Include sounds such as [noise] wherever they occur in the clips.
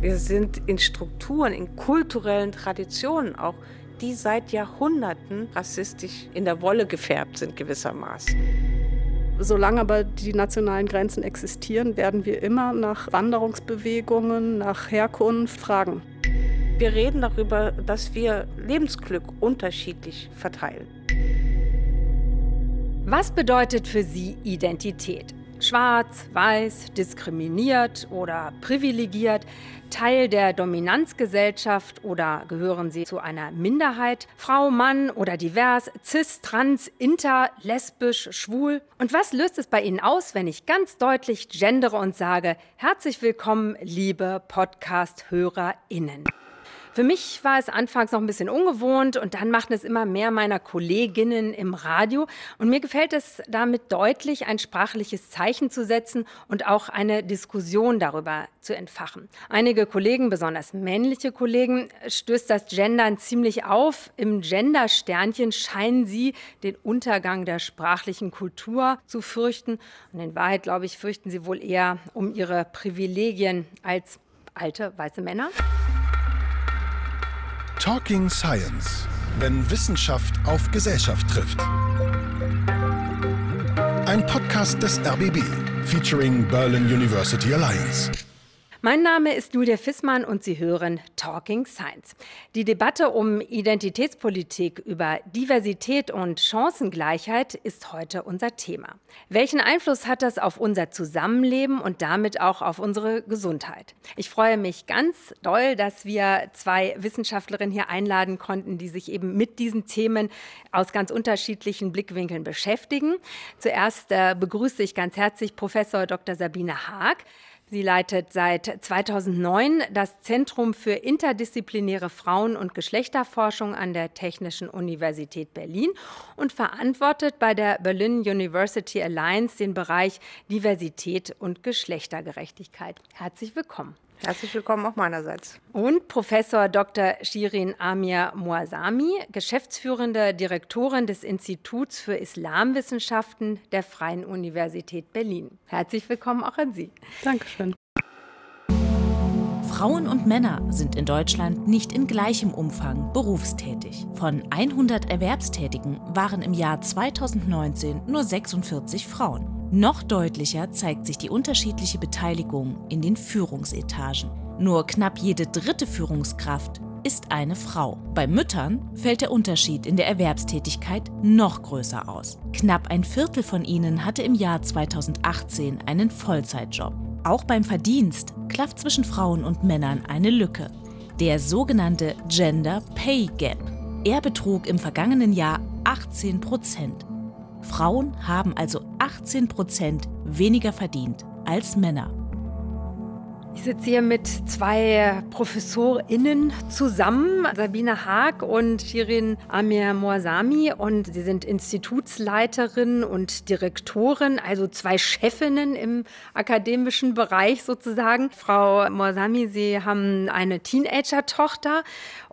Wir sind in Strukturen, in kulturellen Traditionen auch, die seit Jahrhunderten rassistisch in der Wolle gefärbt sind gewissermaßen. Solange aber die nationalen Grenzen existieren, werden wir immer nach Wanderungsbewegungen, nach Herkunft fragen. Wir reden darüber, dass wir Lebensglück unterschiedlich verteilen. Was bedeutet für Sie Identität? Schwarz, weiß, diskriminiert oder privilegiert, Teil der Dominanzgesellschaft oder gehören Sie zu einer Minderheit, Frau, Mann oder divers, cis, trans, inter, lesbisch, schwul? Und was löst es bei Ihnen aus, wenn ich ganz deutlich gendere und sage, herzlich willkommen, liebe Podcast-HörerInnen? Für mich war es anfangs noch ein bisschen ungewohnt und dann machten es immer mehr meiner Kolleginnen im Radio. Und mir gefällt es damit deutlich, ein sprachliches Zeichen zu setzen und auch eine Diskussion darüber zu entfachen. Einige Kollegen, besonders männliche Kollegen, stößt das Gendern ziemlich auf. Im Gender-Sternchen scheinen sie den Untergang der sprachlichen Kultur zu fürchten. Und in Wahrheit, glaube ich, fürchten sie wohl eher um ihre Privilegien als alte weiße Männer. Talking Science, wenn Wissenschaft auf Gesellschaft trifft. Ein Podcast des RBB featuring Berlin University Alliance. Mein Name ist Julia Fissmann und Sie hören Talking Science. Die Debatte um Identitätspolitik über Diversität und Chancengleichheit ist heute unser Thema. Welchen Einfluss hat das auf unser Zusammenleben und damit auch auf unsere Gesundheit? Ich freue mich ganz doll, dass wir zwei Wissenschaftlerinnen hier einladen konnten, die sich eben mit diesen Themen aus ganz unterschiedlichen Blickwinkeln beschäftigen. Zuerst äh, begrüße ich ganz herzlich Professor Dr. Sabine Haag. Sie leitet seit 2009 das Zentrum für interdisziplinäre Frauen- und Geschlechterforschung an der Technischen Universität Berlin und verantwortet bei der Berlin University Alliance den Bereich Diversität und Geschlechtergerechtigkeit. Herzlich willkommen. Herzlich willkommen auch meinerseits. Und Professor Dr. Shirin Amir Moazami, geschäftsführende Direktorin des Instituts für Islamwissenschaften der Freien Universität Berlin. Herzlich willkommen auch an Sie. Dankeschön. Frauen und Männer sind in Deutschland nicht in gleichem Umfang berufstätig. Von 100 Erwerbstätigen waren im Jahr 2019 nur 46 Frauen. Noch deutlicher zeigt sich die unterschiedliche Beteiligung in den Führungsetagen. Nur knapp jede dritte Führungskraft ist eine Frau. Bei Müttern fällt der Unterschied in der Erwerbstätigkeit noch größer aus. Knapp ein Viertel von ihnen hatte im Jahr 2018 einen Vollzeitjob. Auch beim Verdienst klafft zwischen Frauen und Männern eine Lücke. Der sogenannte Gender Pay Gap. Er betrug im vergangenen Jahr 18 Prozent. Frauen haben also 18 Prozent weniger verdient als Männer. Ich sitze hier mit zwei ProfessorInnen zusammen, Sabine Haag und Shirin Amir Moazami. Und sie sind Institutsleiterin und Direktorin, also zwei Chefinnen im akademischen Bereich sozusagen. Frau Moazami, Sie haben eine Teenager-Tochter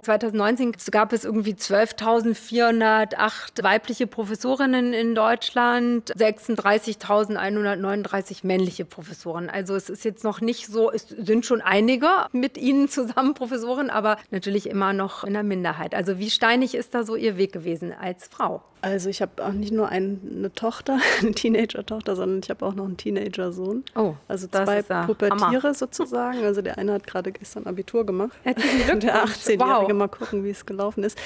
2019 gab es irgendwie 12.408 weibliche Professorinnen in Deutschland, 36.139 männliche Professoren. Also es ist jetzt noch nicht so, es sind schon einige mit Ihnen zusammen [laughs] Professoren, aber natürlich immer noch in der Minderheit. Also wie steinig ist da so Ihr Weg gewesen als Frau? Also ich habe auch nicht nur eine Tochter, [laughs] eine Teenager-Tochter, sondern ich habe auch noch einen Teenager-Sohn. Oh, also zwei Pubertiere sozusagen. Also der eine hat gerade gestern Abitur gemacht. Herzlichen [laughs] Der 18-Jährige, wow. mal gucken, wie es gelaufen ist.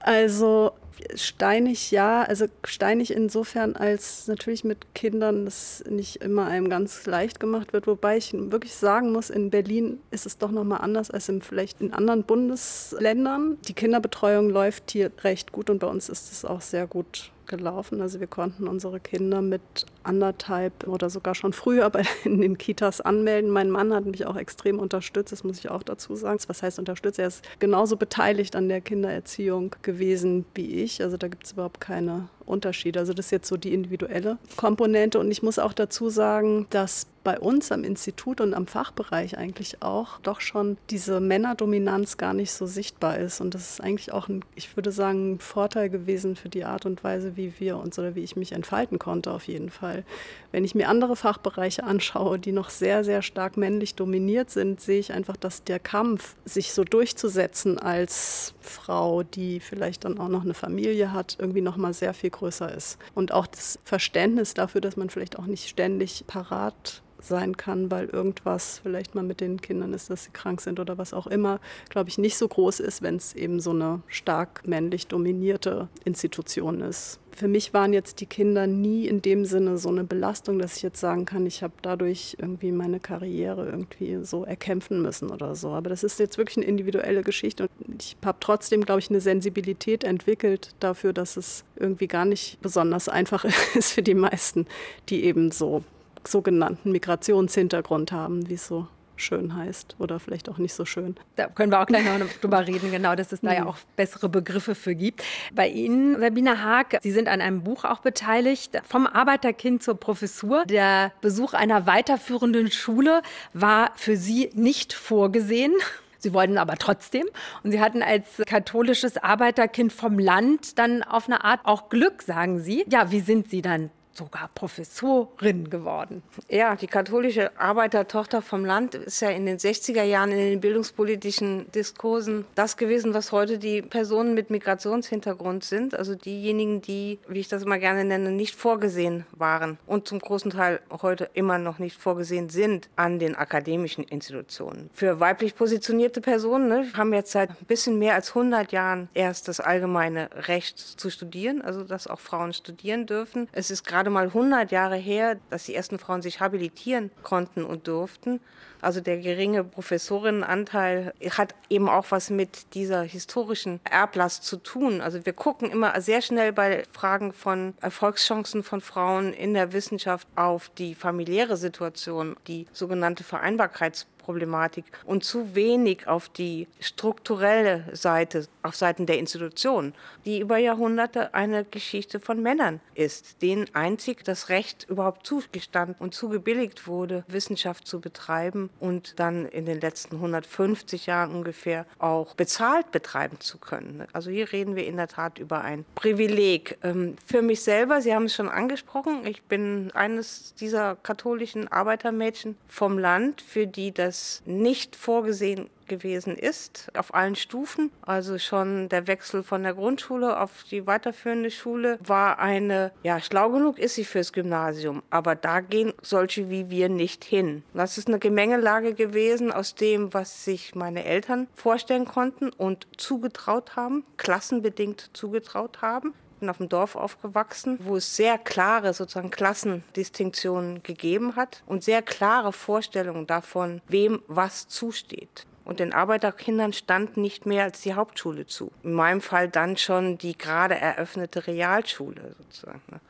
Also steinig ja, also steinig insofern, als natürlich mit Kindern das nicht immer einem ganz leicht gemacht wird, wobei ich wirklich sagen muss, in Berlin ist es doch nochmal anders als in, vielleicht in anderen Bundesländern. Die Kinderbetreuung läuft hier recht gut und bei uns ist es auch sehr gut gelaufen. Also wir konnten unsere Kinder mit anderthalb oder sogar schon früher bei, [laughs] in den Kitas anmelden. Mein Mann hat mich auch extrem unterstützt, das muss ich auch dazu sagen. Was heißt unterstützt? Er ist genauso beteiligt an der Kindererziehung gewesen wie ich. Also da gibt es überhaupt keine Unterschied. Also das ist jetzt so die individuelle Komponente. Und ich muss auch dazu sagen, dass bei uns am Institut und am Fachbereich eigentlich auch doch schon diese Männerdominanz gar nicht so sichtbar ist. Und das ist eigentlich auch, ein, ich würde sagen, ein Vorteil gewesen für die Art und Weise, wie wir uns oder wie ich mich entfalten konnte, auf jeden Fall. Wenn ich mir andere Fachbereiche anschaue, die noch sehr, sehr stark männlich dominiert sind, sehe ich einfach, dass der Kampf, sich so durchzusetzen als Frau, die vielleicht dann auch noch eine Familie hat, irgendwie noch mal sehr viel größer ist. Und auch das Verständnis dafür, dass man vielleicht auch nicht ständig parat sein kann, weil irgendwas vielleicht mal mit den Kindern ist, dass sie krank sind oder was auch immer, glaube ich, nicht so groß ist, wenn es eben so eine stark männlich dominierte Institution ist. Für mich waren jetzt die Kinder nie in dem Sinne so eine Belastung, dass ich jetzt sagen kann, ich habe dadurch irgendwie meine Karriere irgendwie so erkämpfen müssen oder so. Aber das ist jetzt wirklich eine individuelle Geschichte und ich habe trotzdem, glaube ich, eine Sensibilität entwickelt dafür, dass es irgendwie gar nicht besonders einfach [laughs] ist für die meisten, die eben so sogenannten Migrationshintergrund haben, wie es so schön heißt oder vielleicht auch nicht so schön. Da können wir auch gleich noch [laughs] drüber reden, genau, dass es da ja mhm. auch bessere Begriffe für gibt. Bei Ihnen, Sabine Haag, Sie sind an einem Buch auch beteiligt, vom Arbeiterkind zur Professur. Der Besuch einer weiterführenden Schule war für Sie nicht vorgesehen. Sie wollten aber trotzdem. Und Sie hatten als katholisches Arbeiterkind vom Land dann auf eine Art auch Glück, sagen Sie. Ja, wie sind Sie dann sogar Professorin geworden. Ja, die katholische Arbeitertochter vom Land ist ja in den 60er Jahren in den bildungspolitischen Diskursen das gewesen, was heute die Personen mit Migrationshintergrund sind. Also diejenigen, die, wie ich das immer gerne nenne, nicht vorgesehen waren und zum großen Teil heute immer noch nicht vorgesehen sind an den akademischen Institutionen. Für weiblich positionierte Personen ne, haben jetzt seit ein bisschen mehr als 100 Jahren erst das allgemeine Recht zu studieren, also dass auch Frauen studieren dürfen. Es ist gerade gerade mal 100 Jahre her, dass die ersten Frauen sich habilitieren konnten und durften. Also der geringe Professorinnenanteil hat eben auch was mit dieser historischen Erblast zu tun. Also wir gucken immer sehr schnell bei Fragen von Erfolgschancen von Frauen in der Wissenschaft auf die familiäre Situation, die sogenannte Vereinbarkeitsproblematik. Problematik und zu wenig auf die strukturelle Seite, auf Seiten der Institutionen, die über Jahrhunderte eine Geschichte von Männern ist, denen einzig das Recht überhaupt zugestanden und zugebilligt wurde, Wissenschaft zu betreiben und dann in den letzten 150 Jahren ungefähr auch bezahlt betreiben zu können. Also hier reden wir in der Tat über ein Privileg. Ähm, für mich selber, Sie haben es schon angesprochen, ich bin eines dieser katholischen Arbeitermädchen vom Land, für die das nicht vorgesehen gewesen ist, auf allen Stufen. Also schon der Wechsel von der Grundschule auf die weiterführende Schule war eine, ja, schlau genug ist sie fürs Gymnasium, aber da gehen solche wie wir nicht hin. Das ist eine Gemengelage gewesen aus dem, was sich meine Eltern vorstellen konnten und zugetraut haben, klassenbedingt zugetraut haben bin auf dem Dorf aufgewachsen, wo es sehr klare sozusagen Klassendistinktionen gegeben hat und sehr klare Vorstellungen davon, wem was zusteht. Und den Arbeiterkindern stand nicht mehr als die Hauptschule zu. In meinem Fall dann schon die gerade eröffnete Realschule sozusagen. Ne.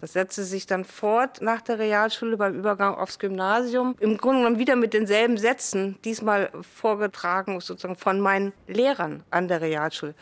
Das setzte sich dann fort nach der Realschule beim Übergang aufs Gymnasium. Im Grunde genommen wieder mit denselben Sätzen, diesmal vorgetragen sozusagen von meinen Lehrern an der Realschule.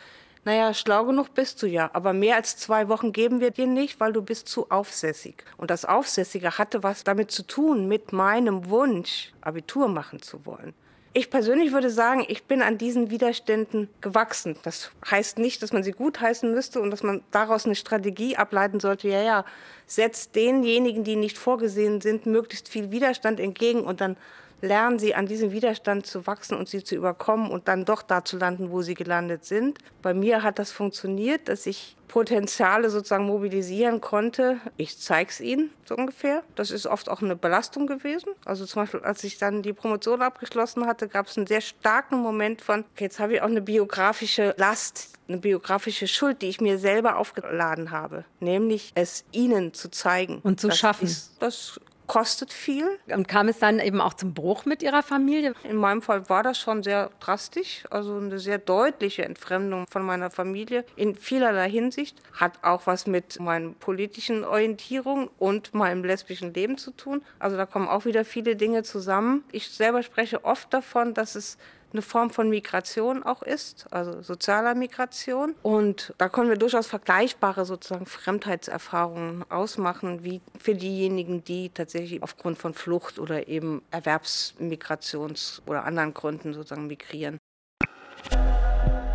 Naja, schlau genug bist du ja, aber mehr als zwei Wochen geben wir dir nicht, weil du bist zu aufsässig. Und das Aufsässige hatte was damit zu tun, mit meinem Wunsch, Abitur machen zu wollen. Ich persönlich würde sagen, ich bin an diesen Widerständen gewachsen. Das heißt nicht, dass man sie gutheißen müsste und dass man daraus eine Strategie ableiten sollte. Ja, ja, setzt denjenigen, die nicht vorgesehen sind, möglichst viel Widerstand entgegen und dann lernen sie an diesem Widerstand zu wachsen und sie zu überkommen und dann doch da zu landen, wo sie gelandet sind. Bei mir hat das funktioniert, dass ich Potenziale sozusagen mobilisieren konnte. Ich zeige es ihnen so ungefähr. Das ist oft auch eine Belastung gewesen. Also zum Beispiel, als ich dann die Promotion abgeschlossen hatte, gab es einen sehr starken Moment von, okay, jetzt habe ich auch eine biografische Last, eine biografische Schuld, die ich mir selber aufgeladen habe, nämlich es ihnen zu zeigen. Und zu schaffen. Ist, das kostet viel. Und kam es dann eben auch zum Bruch mit Ihrer Familie? In meinem Fall war das schon sehr drastisch, also eine sehr deutliche Entfremdung von meiner Familie in vielerlei Hinsicht. Hat auch was mit meinen politischen Orientierungen und meinem lesbischen Leben zu tun. Also da kommen auch wieder viele Dinge zusammen. Ich selber spreche oft davon, dass es eine Form von Migration auch ist, also sozialer Migration. Und da können wir durchaus vergleichbare sozusagen Fremdheitserfahrungen ausmachen, wie für diejenigen, die tatsächlich aufgrund von Flucht oder eben Erwerbsmigrations- oder anderen Gründen sozusagen migrieren.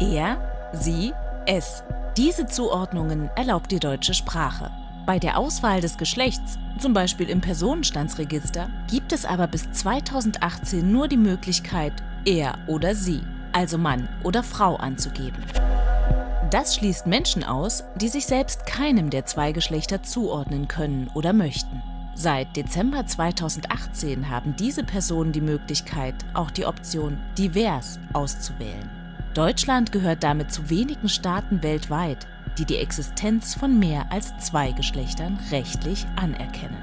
Er, sie, es. Diese Zuordnungen erlaubt die deutsche Sprache. Bei der Auswahl des Geschlechts, zum Beispiel im Personenstandsregister, gibt es aber bis 2018 nur die Möglichkeit, er oder sie, also Mann oder Frau anzugeben. Das schließt Menschen aus, die sich selbst keinem der zwei Geschlechter zuordnen können oder möchten. Seit Dezember 2018 haben diese Personen die Möglichkeit, auch die Option divers auszuwählen. Deutschland gehört damit zu wenigen Staaten weltweit, die die Existenz von mehr als zwei Geschlechtern rechtlich anerkennen.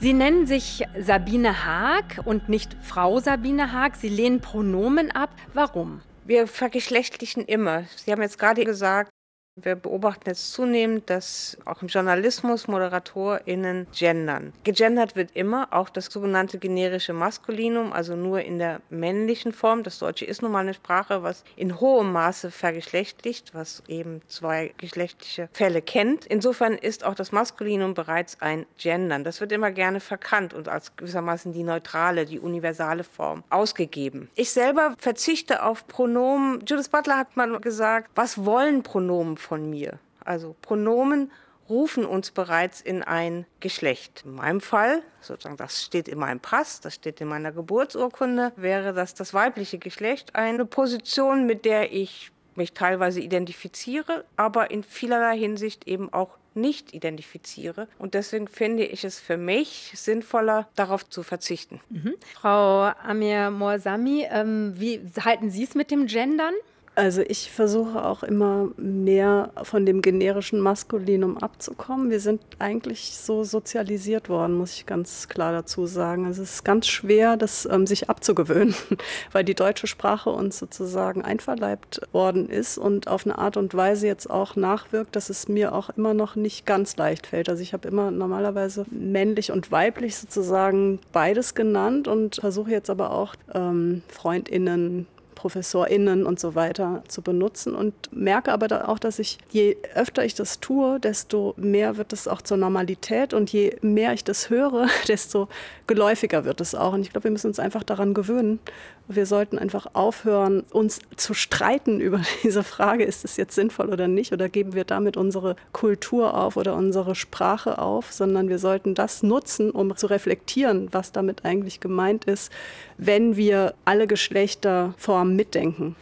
Sie nennen sich Sabine Haag und nicht Frau Sabine Haag. Sie lehnen Pronomen ab. Warum? Wir vergeschlechtlichen immer. Sie haben jetzt gerade gesagt, wir beobachten jetzt zunehmend, dass auch im Journalismus ModeratorInnen gendern. Gegendert wird immer, auch das sogenannte generische Maskulinum, also nur in der männlichen Form. Das Deutsche ist nun mal eine Sprache, was in hohem Maße vergeschlechtlicht, was eben zwei geschlechtliche Fälle kennt. Insofern ist auch das Maskulinum bereits ein Gendern. Das wird immer gerne verkannt und als gewissermaßen die neutrale, die universale Form ausgegeben. Ich selber verzichte auf Pronomen. Judith Butler hat mal gesagt, was wollen Pronomen von mir. Also Pronomen rufen uns bereits in ein Geschlecht. In meinem Fall, sozusagen das steht in meinem Pass, das steht in meiner Geburtsurkunde, wäre das das weibliche Geschlecht eine Position, mit der ich mich teilweise identifiziere, aber in vielerlei Hinsicht eben auch nicht identifiziere. Und deswegen finde ich es für mich sinnvoller, darauf zu verzichten. Mhm. Frau Amir Morsami, ähm, wie halten Sie es mit dem Gendern? Also ich versuche auch immer mehr von dem generischen Maskulinum abzukommen. Wir sind eigentlich so sozialisiert worden, muss ich ganz klar dazu sagen. Also es ist ganz schwer, das ähm, sich abzugewöhnen, [laughs] weil die deutsche Sprache uns sozusagen einverleibt worden ist und auf eine Art und Weise jetzt auch nachwirkt, dass es mir auch immer noch nicht ganz leicht fällt. Also ich habe immer normalerweise männlich und weiblich sozusagen beides genannt und versuche jetzt aber auch ähm, Freundinnen, ProfessorInnen und so weiter zu benutzen und merke aber auch, dass ich, je öfter ich das tue, desto mehr wird es auch zur Normalität und je mehr ich das höre, [laughs] desto geläufiger wird es auch. Und ich glaube, wir müssen uns einfach daran gewöhnen. Wir sollten einfach aufhören, uns zu streiten über [laughs] diese Frage, ist es jetzt sinnvoll oder nicht, oder geben wir damit unsere Kultur auf oder unsere Sprache auf, sondern wir sollten das nutzen, um zu reflektieren, was damit eigentlich gemeint ist, wenn wir alle Geschlechterformen mitdenken.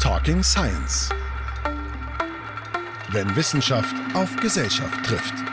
Talking Science. Wenn Wissenschaft auf Gesellschaft trifft.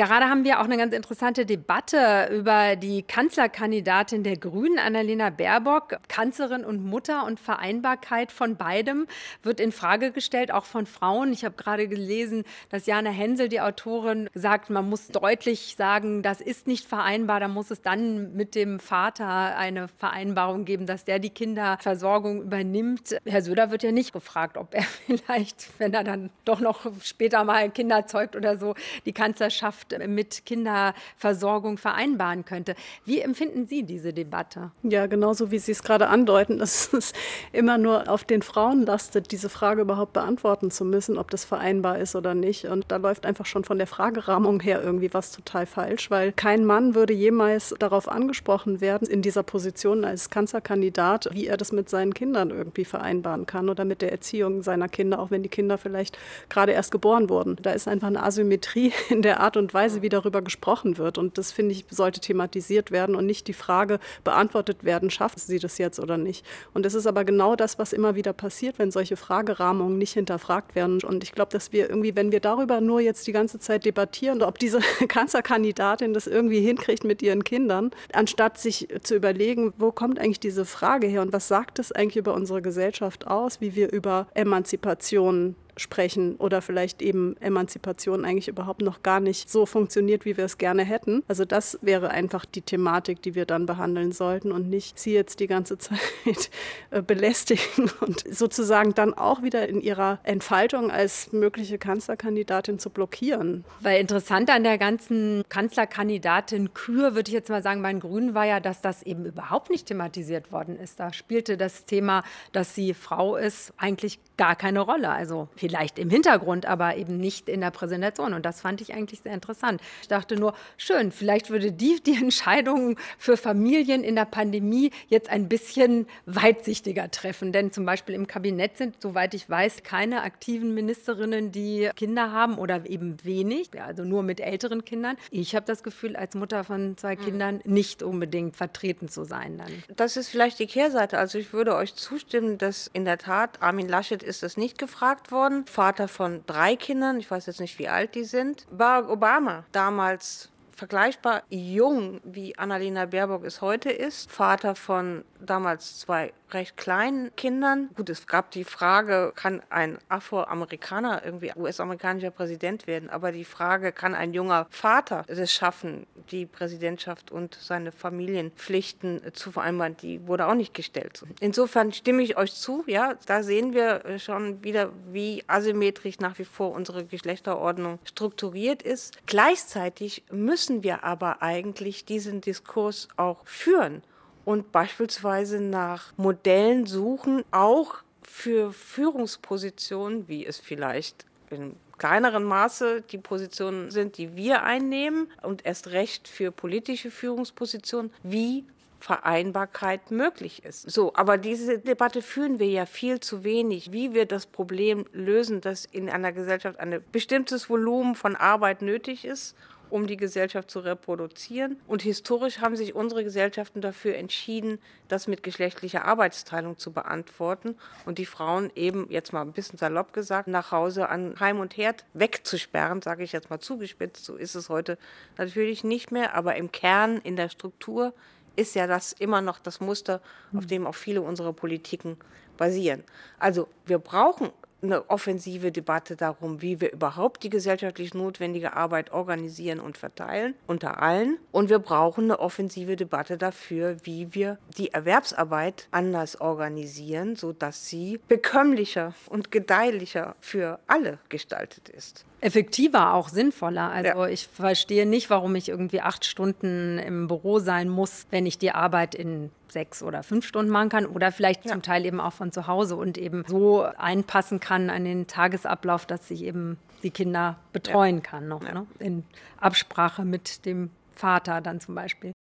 Gerade haben wir auch eine ganz interessante Debatte über die Kanzlerkandidatin der Grünen, Annalena Baerbock. Kanzlerin und Mutter und Vereinbarkeit von beidem wird in Frage gestellt, auch von Frauen. Ich habe gerade gelesen, dass Jana Hensel, die Autorin, sagt, man muss deutlich sagen, das ist nicht vereinbar. Da muss es dann mit dem Vater eine Vereinbarung geben, dass der die Kinderversorgung übernimmt. Herr Söder wird ja nicht gefragt, ob er [laughs] vielleicht, wenn er dann doch noch später mal Kinder zeugt oder so, die Kanzlerschaft mit Kinderversorgung vereinbaren könnte. Wie empfinden Sie diese Debatte? Ja, genauso wie Sie es gerade andeuten, dass [laughs] es immer nur auf den Frauen lastet, diese Frage überhaupt beantworten zu müssen, ob das vereinbar ist oder nicht. Und da läuft einfach schon von der Fragerahmung her irgendwie was total falsch, weil kein Mann würde jemals darauf angesprochen werden, in dieser Position als Kanzlerkandidat, wie er das mit seinen Kindern irgendwie vereinbaren kann oder mit der Erziehung seiner Kinder, auch wenn die Kinder vielleicht gerade erst geboren wurden. Da ist einfach eine Asymmetrie [laughs] in der Art und Weise, Weise, wie darüber gesprochen wird. Und das, finde ich, sollte thematisiert werden und nicht die Frage beantwortet werden, schafft sie das jetzt oder nicht. Und das ist aber genau das, was immer wieder passiert, wenn solche Fragerahmungen nicht hinterfragt werden. Und ich glaube, dass wir irgendwie, wenn wir darüber nur jetzt die ganze Zeit debattieren, ob diese [laughs] Kanzlerkandidatin das irgendwie hinkriegt mit ihren Kindern, anstatt sich zu überlegen, wo kommt eigentlich diese Frage her und was sagt es eigentlich über unsere Gesellschaft aus, wie wir über Emanzipation sprechen oder vielleicht eben Emanzipation eigentlich überhaupt noch gar nicht so funktioniert, wie wir es gerne hätten. Also das wäre einfach die Thematik, die wir dann behandeln sollten und nicht sie jetzt die ganze [laughs] Zeit äh, belästigen und sozusagen dann auch wieder in ihrer Entfaltung als mögliche Kanzlerkandidatin zu blockieren. Weil interessant an der ganzen Kanzlerkandidatin-Kür, würde ich jetzt mal sagen, bei den Grünen war ja, dass das eben überhaupt nicht thematisiert worden ist. Da spielte das Thema, dass sie Frau ist, eigentlich gar keine Rolle. Also vielleicht im Hintergrund, aber eben nicht in der Präsentation. Und das fand ich eigentlich sehr interessant. Ich dachte nur, schön, vielleicht würde die [laughs] die Entscheidungen für Familien in der Pandemie jetzt ein bisschen weitsichtiger treffen. Denn zum Beispiel im Kabinett sind, soweit ich weiß, keine aktiven Ministerinnen, die Kinder haben oder eben wenig, also nur mit älteren Kindern. Ich habe das Gefühl, als Mutter von zwei mhm. Kindern nicht unbedingt vertreten zu sein dann. Das ist vielleicht die Kehrseite. Also ich würde euch zustimmen, dass in der Tat Armin Laschet ist das nicht gefragt worden. Vater von drei Kindern, ich weiß jetzt nicht, wie alt die sind. Barack Obama, damals vergleichbar jung, wie Annalena Baerbock es heute ist, Vater von damals zwei recht kleinen Kindern. Gut, es gab die Frage, kann ein Afroamerikaner irgendwie US-amerikanischer Präsident werden? Aber die Frage, kann ein junger Vater es schaffen, die Präsidentschaft und seine Familienpflichten zu vereinbaren, die wurde auch nicht gestellt. Insofern stimme ich euch zu, ja, da sehen wir schon wieder, wie asymmetrisch nach wie vor unsere Geschlechterordnung strukturiert ist. Gleichzeitig müssen wir aber eigentlich diesen Diskurs auch führen und beispielsweise nach Modellen suchen, auch für Führungspositionen, wie es vielleicht in kleineren Maße die Positionen sind, die wir einnehmen und erst recht für politische Führungspositionen, wie Vereinbarkeit möglich ist. So, aber diese Debatte führen wir ja viel zu wenig, wie wir das Problem lösen, dass in einer Gesellschaft ein bestimmtes Volumen von Arbeit nötig ist um die Gesellschaft zu reproduzieren. Und historisch haben sich unsere Gesellschaften dafür entschieden, das mit geschlechtlicher Arbeitsteilung zu beantworten und die Frauen eben, jetzt mal ein bisschen salopp gesagt, nach Hause an Heim und Herd wegzusperren, sage ich jetzt mal zugespitzt. So ist es heute natürlich nicht mehr, aber im Kern, in der Struktur ist ja das immer noch das Muster, auf dem auch viele unserer Politiken basieren. Also wir brauchen eine offensive Debatte darum, wie wir überhaupt die gesellschaftlich notwendige Arbeit organisieren und verteilen unter allen. Und wir brauchen eine offensive Debatte dafür, wie wir die Erwerbsarbeit anders organisieren, sodass sie bekömmlicher und gedeihlicher für alle gestaltet ist effektiver, auch sinnvoller. Also ja. ich verstehe nicht, warum ich irgendwie acht Stunden im Büro sein muss, wenn ich die Arbeit in sechs oder fünf Stunden machen kann oder vielleicht ja. zum Teil eben auch von zu Hause und eben so einpassen kann an den Tagesablauf, dass ich eben die Kinder betreuen ja. kann noch ne? in Absprache mit dem Vater dann zum Beispiel.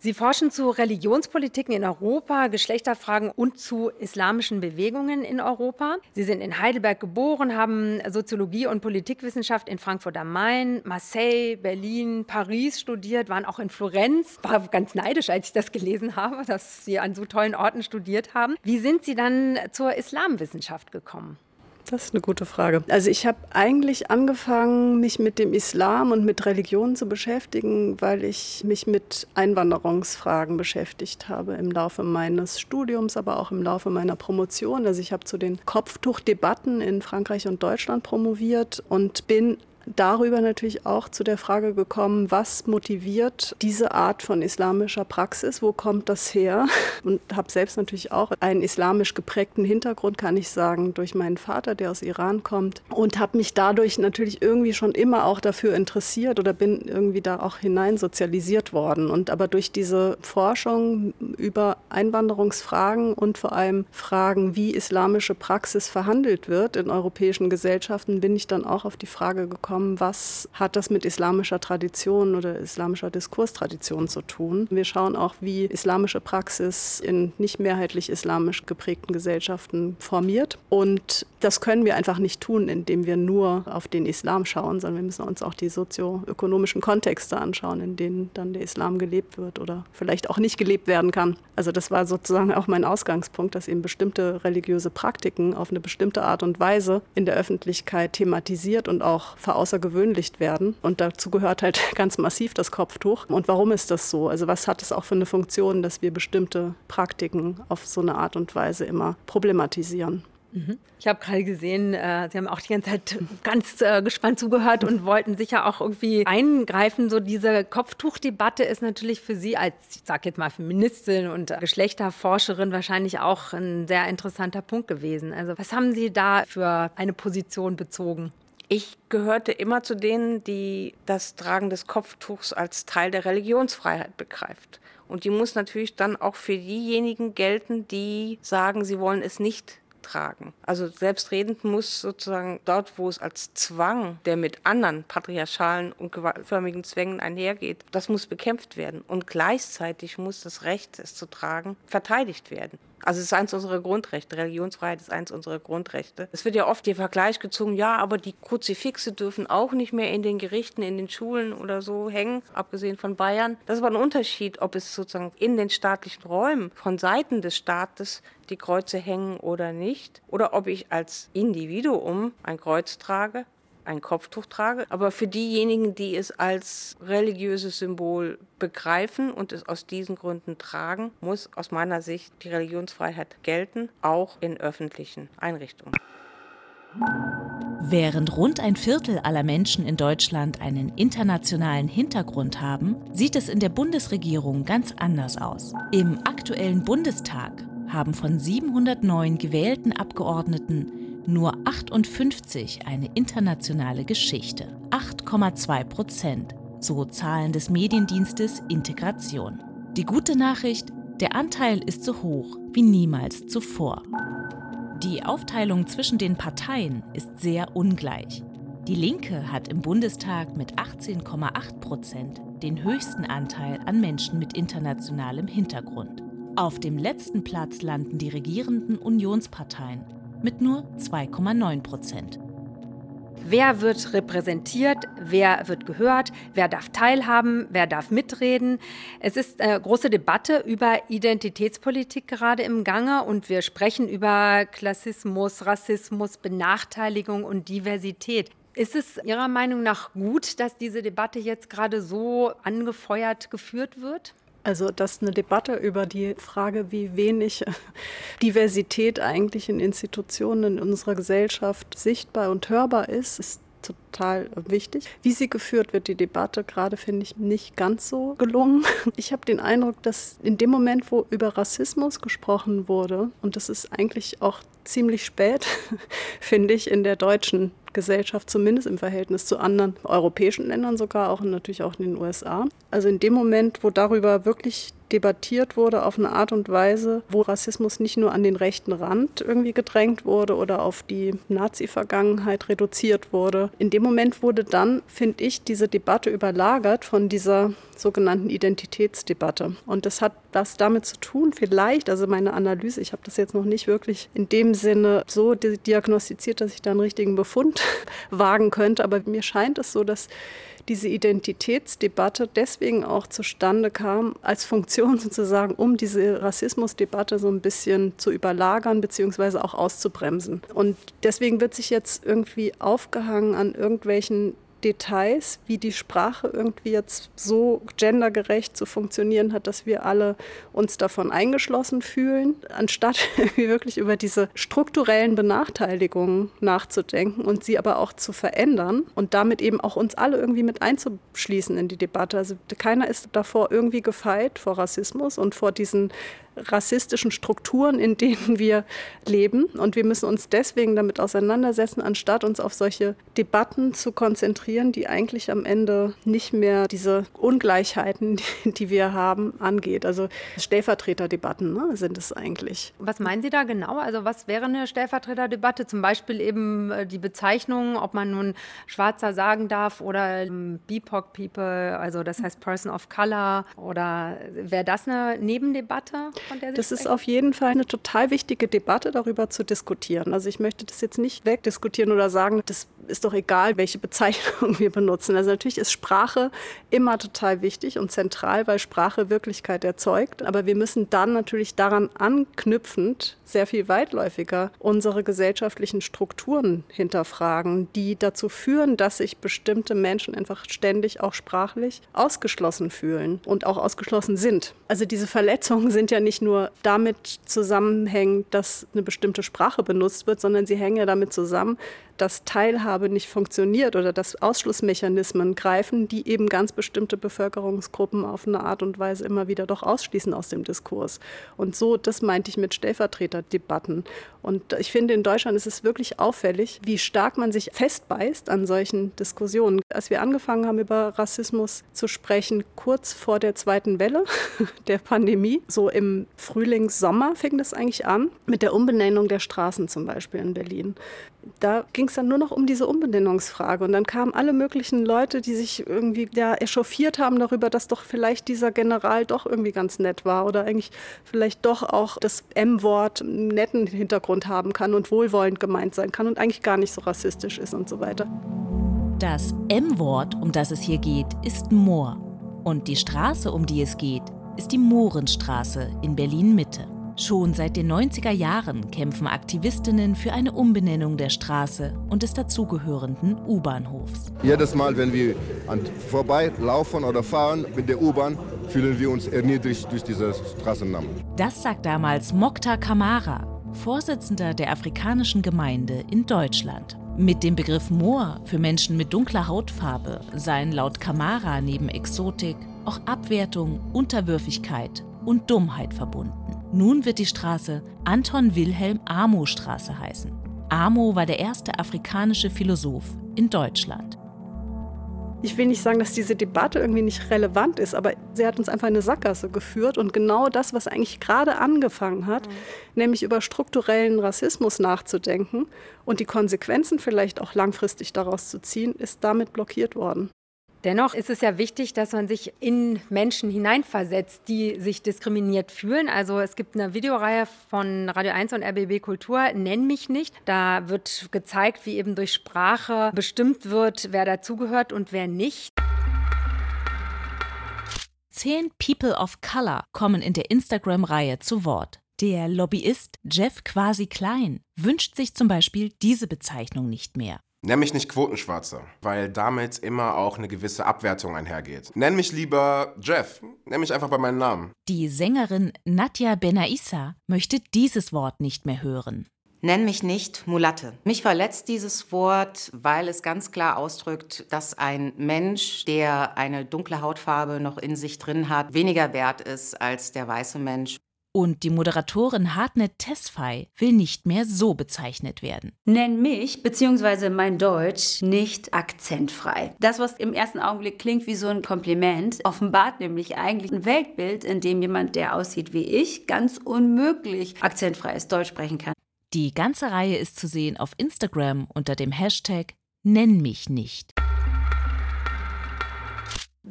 Sie forschen zu Religionspolitiken in Europa, Geschlechterfragen und zu islamischen Bewegungen in Europa. Sie sind in Heidelberg geboren, haben Soziologie und Politikwissenschaft in Frankfurt am Main, Marseille, Berlin, Paris studiert, waren auch in Florenz. War ganz neidisch, als ich das gelesen habe, dass Sie an so tollen Orten studiert haben. Wie sind Sie dann zur Islamwissenschaft gekommen? Das ist eine gute Frage. Also ich habe eigentlich angefangen, mich mit dem Islam und mit Religion zu beschäftigen, weil ich mich mit Einwanderungsfragen beschäftigt habe im Laufe meines Studiums, aber auch im Laufe meiner Promotion. Also ich habe zu den Kopftuchdebatten in Frankreich und Deutschland promoviert und bin darüber natürlich auch zu der Frage gekommen, was motiviert diese Art von islamischer Praxis, wo kommt das her? [laughs] Und habe selbst natürlich auch einen islamisch geprägten Hintergrund, kann ich sagen, durch meinen Vater, der aus Iran kommt. Und habe mich dadurch natürlich irgendwie schon immer auch dafür interessiert oder bin irgendwie da auch hineinsozialisiert worden. Und aber durch diese Forschung über Einwanderungsfragen und vor allem Fragen, wie islamische Praxis verhandelt wird in europäischen Gesellschaften, bin ich dann auch auf die Frage gekommen, kommen, was hat das mit islamischer Tradition oder islamischer Diskurstradition zu tun. Wir schauen auch, wie islamische Praxis in nicht mehrheitlich islamisch geprägten Gesellschaften formiert. Und das können wir einfach nicht tun, indem wir nur auf den Islam schauen, sondern wir müssen uns auch die sozioökonomischen Kontexte anschauen, in denen dann der Islam gelebt wird oder vielleicht auch nicht gelebt werden kann. Also das war sozusagen auch mein Ausgangspunkt, dass eben bestimmte religiöse Praktiken auf eine bestimmte Art und Weise in der Öffentlichkeit thematisiert und auch verausgabt außergewöhnlicht werden. Und dazu gehört halt [laughs] ganz massiv das Kopftuch. Und warum ist das so? Also was hat es auch für eine Funktion, dass wir bestimmte Praktiken auf so eine Art und Weise immer problematisieren? Mhm. Ich habe gerade gesehen, äh, Sie haben auch die ganze Zeit [laughs] ganz äh, gespannt zugehört und wollten sicher auch irgendwie eingreifen. So diese Kopftuchdebatte ist natürlich für Sie als, ich sage jetzt mal, Feministin und Geschlechterforscherin wahrscheinlich auch ein sehr interessanter Punkt gewesen. Also was haben Sie da für eine Position bezogen? Ich gehörte immer zu denen, die das Tragen des Kopftuchs als Teil der Religionsfreiheit begreift. Und die muss natürlich dann auch für diejenigen gelten, die sagen, sie wollen es nicht tragen. Also selbstredend muss sozusagen dort, wo es als Zwang, der mit anderen patriarchalen und gewaltförmigen Zwängen einhergeht, das muss bekämpft werden. Und gleichzeitig muss das Recht, es zu tragen, verteidigt werden. Also es ist eins unserer Grundrechte. Religionsfreiheit ist eins unserer Grundrechte. Es wird ja oft der Vergleich gezogen, ja, aber die Kruzifixe dürfen auch nicht mehr in den Gerichten, in den Schulen oder so hängen, abgesehen von Bayern. Das ist aber ein Unterschied, ob es sozusagen in den staatlichen Räumen von Seiten des Staates die Kreuze hängen oder nicht, oder ob ich als Individuum ein Kreuz trage ein Kopftuch trage. Aber für diejenigen, die es als religiöses Symbol begreifen und es aus diesen Gründen tragen, muss aus meiner Sicht die Religionsfreiheit gelten, auch in öffentlichen Einrichtungen. Während rund ein Viertel aller Menschen in Deutschland einen internationalen Hintergrund haben, sieht es in der Bundesregierung ganz anders aus. Im aktuellen Bundestag haben von 709 gewählten Abgeordneten nur 58 eine internationale Geschichte. 8,2 Prozent, so Zahlen des Mediendienstes Integration. Die gute Nachricht, der Anteil ist so hoch wie niemals zuvor. Die Aufteilung zwischen den Parteien ist sehr ungleich. Die Linke hat im Bundestag mit 18,8 Prozent den höchsten Anteil an Menschen mit internationalem Hintergrund. Auf dem letzten Platz landen die regierenden Unionsparteien mit nur 2,9 Prozent. Wer wird repräsentiert? Wer wird gehört? Wer darf teilhaben? Wer darf mitreden? Es ist eine große Debatte über Identitätspolitik gerade im Gange und wir sprechen über Klassismus, Rassismus, Benachteiligung und Diversität. Ist es Ihrer Meinung nach gut, dass diese Debatte jetzt gerade so angefeuert geführt wird? Also, dass eine Debatte über die Frage, wie wenig [laughs] Diversität eigentlich in Institutionen in unserer Gesellschaft sichtbar und hörbar ist, ist total wichtig. Wie sie geführt wird, die Debatte gerade, finde ich nicht ganz so gelungen. [laughs] Ich habe den Eindruck, dass in dem Moment, wo über Rassismus gesprochen wurde, und das ist eigentlich auch ziemlich spät, [laughs] finde ich, in der deutschen Gesellschaft, zumindest im Verhältnis zu anderen europäischen Ländern sogar, auch und natürlich auch in den USA. Also in dem Moment, wo darüber wirklich debattiert wurde auf eine Art und Weise, wo Rassismus nicht nur an den rechten Rand irgendwie gedrängt wurde oder auf die Nazi-Vergangenheit reduziert wurde. In dem Moment wurde dann, finde ich, diese Debatte überlagert von dieser sogenannten Identitätsdebatte. Und das hat was damit zu tun, vielleicht, also meine Analyse, ich habe das jetzt noch nicht wirklich in dem Sinne so diagnostiziert, dass ich da einen richtigen Befund [laughs] wagen könnte, aber mir scheint es so, dass diese Identitätsdebatte deswegen auch zustande kam, als Funktion [laughs] sozusagen, um diese Rassismusdebatte so ein bisschen zu überlagern bzw. auch auszubremsen. Und deswegen wird sich jetzt irgendwie aufgehangen an irgendwelchen Details, wie die Sprache irgendwie jetzt so gendergerecht zu funktionieren hat, dass wir alle uns davon eingeschlossen fühlen, anstatt [laughs] wirklich über diese strukturellen Benachteiligungen nachzudenken und sie aber auch zu verändern und damit eben auch uns alle irgendwie mit einzuschließen in die Debatte. Also keiner ist davor irgendwie gefeit vor Rassismus und vor diesen rassistischen Strukturen, in denen wir leben. Und wir müssen uns deswegen damit auseinandersetzen, anstatt uns auf solche Debatten zu konzentrieren, die eigentlich am Ende nicht mehr diese Ungleichheiten, die, die wir haben, angeht. Also Stellvertreterdebatten ne, sind es eigentlich. Was meinen Sie da genau? Also was wäre eine Stellvertreterdebatte? Zum Beispiel eben äh, die Bezeichnung, ob man nun Schwarzer sagen darf oder ähm, BIPOC People, also das heißt Person of Color oder wäre das eine Nebendebatte? Das ist auf jeden Fall eine total wichtige Debatte, darüber zu diskutieren. Also ich möchte das jetzt nicht wegdiskutieren oder sagen, das ist doch egal, welche [laughs] Bezeichnung wir benutzen. Also natürlich ist Sprache immer total wichtig und zentral, weil Sprache Wirklichkeit erzeugt. Aber wir müssen dann natürlich daran anknüpfend sehr viel weitläufiger unsere gesellschaftlichen Strukturen hinterfragen, die dazu führen, dass sich bestimmte Menschen einfach ständig auch sprachlich ausgeschlossen fühlen und auch ausgeschlossen sind. Also diese Verletzungen sind ja nicht nicht nur damit zusammenhängen, dass eine bestimmte Sprache benutzt wird, sondern sie hängen ja damit zusammen, dass Teilhabe nicht funktioniert oder dass Ausschlussmechanismen greifen, die eben ganz bestimmte Bevölkerungsgruppen auf eine Art und Weise immer wieder doch ausschließen aus dem Diskurs. Und so, das meinte ich mit Stellvertreterdebatten. Und ich finde, in Deutschland ist es wirklich auffällig, wie stark man sich festbeißt an solchen Diskussionen. Als wir angefangen haben, über Rassismus zu sprechen, kurz vor der zweiten Welle [laughs] der Pandemie, so im Frühling, Sommer fing das eigentlich an, mit der Umbenennung der Straßen zum Beispiel in Berlin da ging es dann nur noch um diese Umbenennungsfrage. Und dann kamen alle möglichen Leute, die sich irgendwie ja, echauffiert haben darüber, dass doch vielleicht dieser General doch irgendwie ganz nett war oder eigentlich vielleicht doch auch das M-Wort einen netten Hintergrund haben kann und wohlwollend gemeint sein kann und eigentlich gar nicht so rassistisch ist und so weiter. Das M-Wort, um das es hier geht, ist Moor. Und die Straße, um die es geht, ist die Mohrenstraße in Berlin-Mitte. Schon seit den 90er Jahren kämpfen Aktivistinnen für eine Umbenennung der Straße und des dazugehörenden U-Bahnhofs. Jedes Mal, wenn wir vorbeilaufen oder fahren mit der U-Bahn, fühlen wir uns erniedrigt durch diese Straßennamen. Das sagt damals Mokta Kamara, Vorsitzender der afrikanischen Gemeinde in Deutschland. Mit dem Begriff Moor für Menschen mit dunkler Hautfarbe seien laut Kamara neben Exotik auch Abwertung, Unterwürfigkeit und Dummheit verbunden. Nun wird die Straße Anton Wilhelm Amo Straße heißen. Amo war der erste afrikanische Philosoph in Deutschland. Ich will nicht sagen, dass diese Debatte irgendwie nicht relevant ist, aber sie hat uns einfach eine Sackgasse geführt und genau das, was eigentlich gerade angefangen hat, mhm. nämlich über strukturellen Rassismus nachzudenken und die Konsequenzen vielleicht auch langfristig daraus zu ziehen, ist damit blockiert worden. Dennoch ist es ja wichtig, dass man sich in Menschen hineinversetzt, die sich diskriminiert fühlen. Also es gibt eine Videoreihe von Radio 1 und RBB Kultur, Nenn mich nicht. Da wird gezeigt, wie eben durch Sprache bestimmt wird, wer dazugehört und wer nicht. Zehn People of Color kommen in der Instagram-Reihe zu Wort. Der Lobbyist Jeff Quasi Klein wünscht sich zum Beispiel diese Bezeichnung nicht mehr. Nenn mich nicht Quotenschwarzer, weil damit immer auch eine gewisse Abwertung einhergeht. Nenn mich lieber Jeff. Nenn mich einfach bei meinem Namen. Die Sängerin Nadja Benaissa möchte dieses Wort nicht mehr hören. Nenn mich nicht Mulatte. Mich verletzt dieses Wort, weil es ganz klar ausdrückt, dass ein Mensch, der eine dunkle Hautfarbe noch in sich drin hat, weniger wert ist als der weiße Mensch. Und die Moderatorin Hartnett Tesfaye will nicht mehr so bezeichnet werden. Nenn mich bzw. mein Deutsch nicht akzentfrei. Das, was im ersten Augenblick klingt wie so ein Kompliment, offenbart nämlich eigentlich ein Weltbild, in dem jemand, der aussieht wie ich, ganz unmöglich akzentfreies Deutsch sprechen kann. Die ganze Reihe ist zu sehen auf Instagram unter dem Hashtag Nenn mich nicht.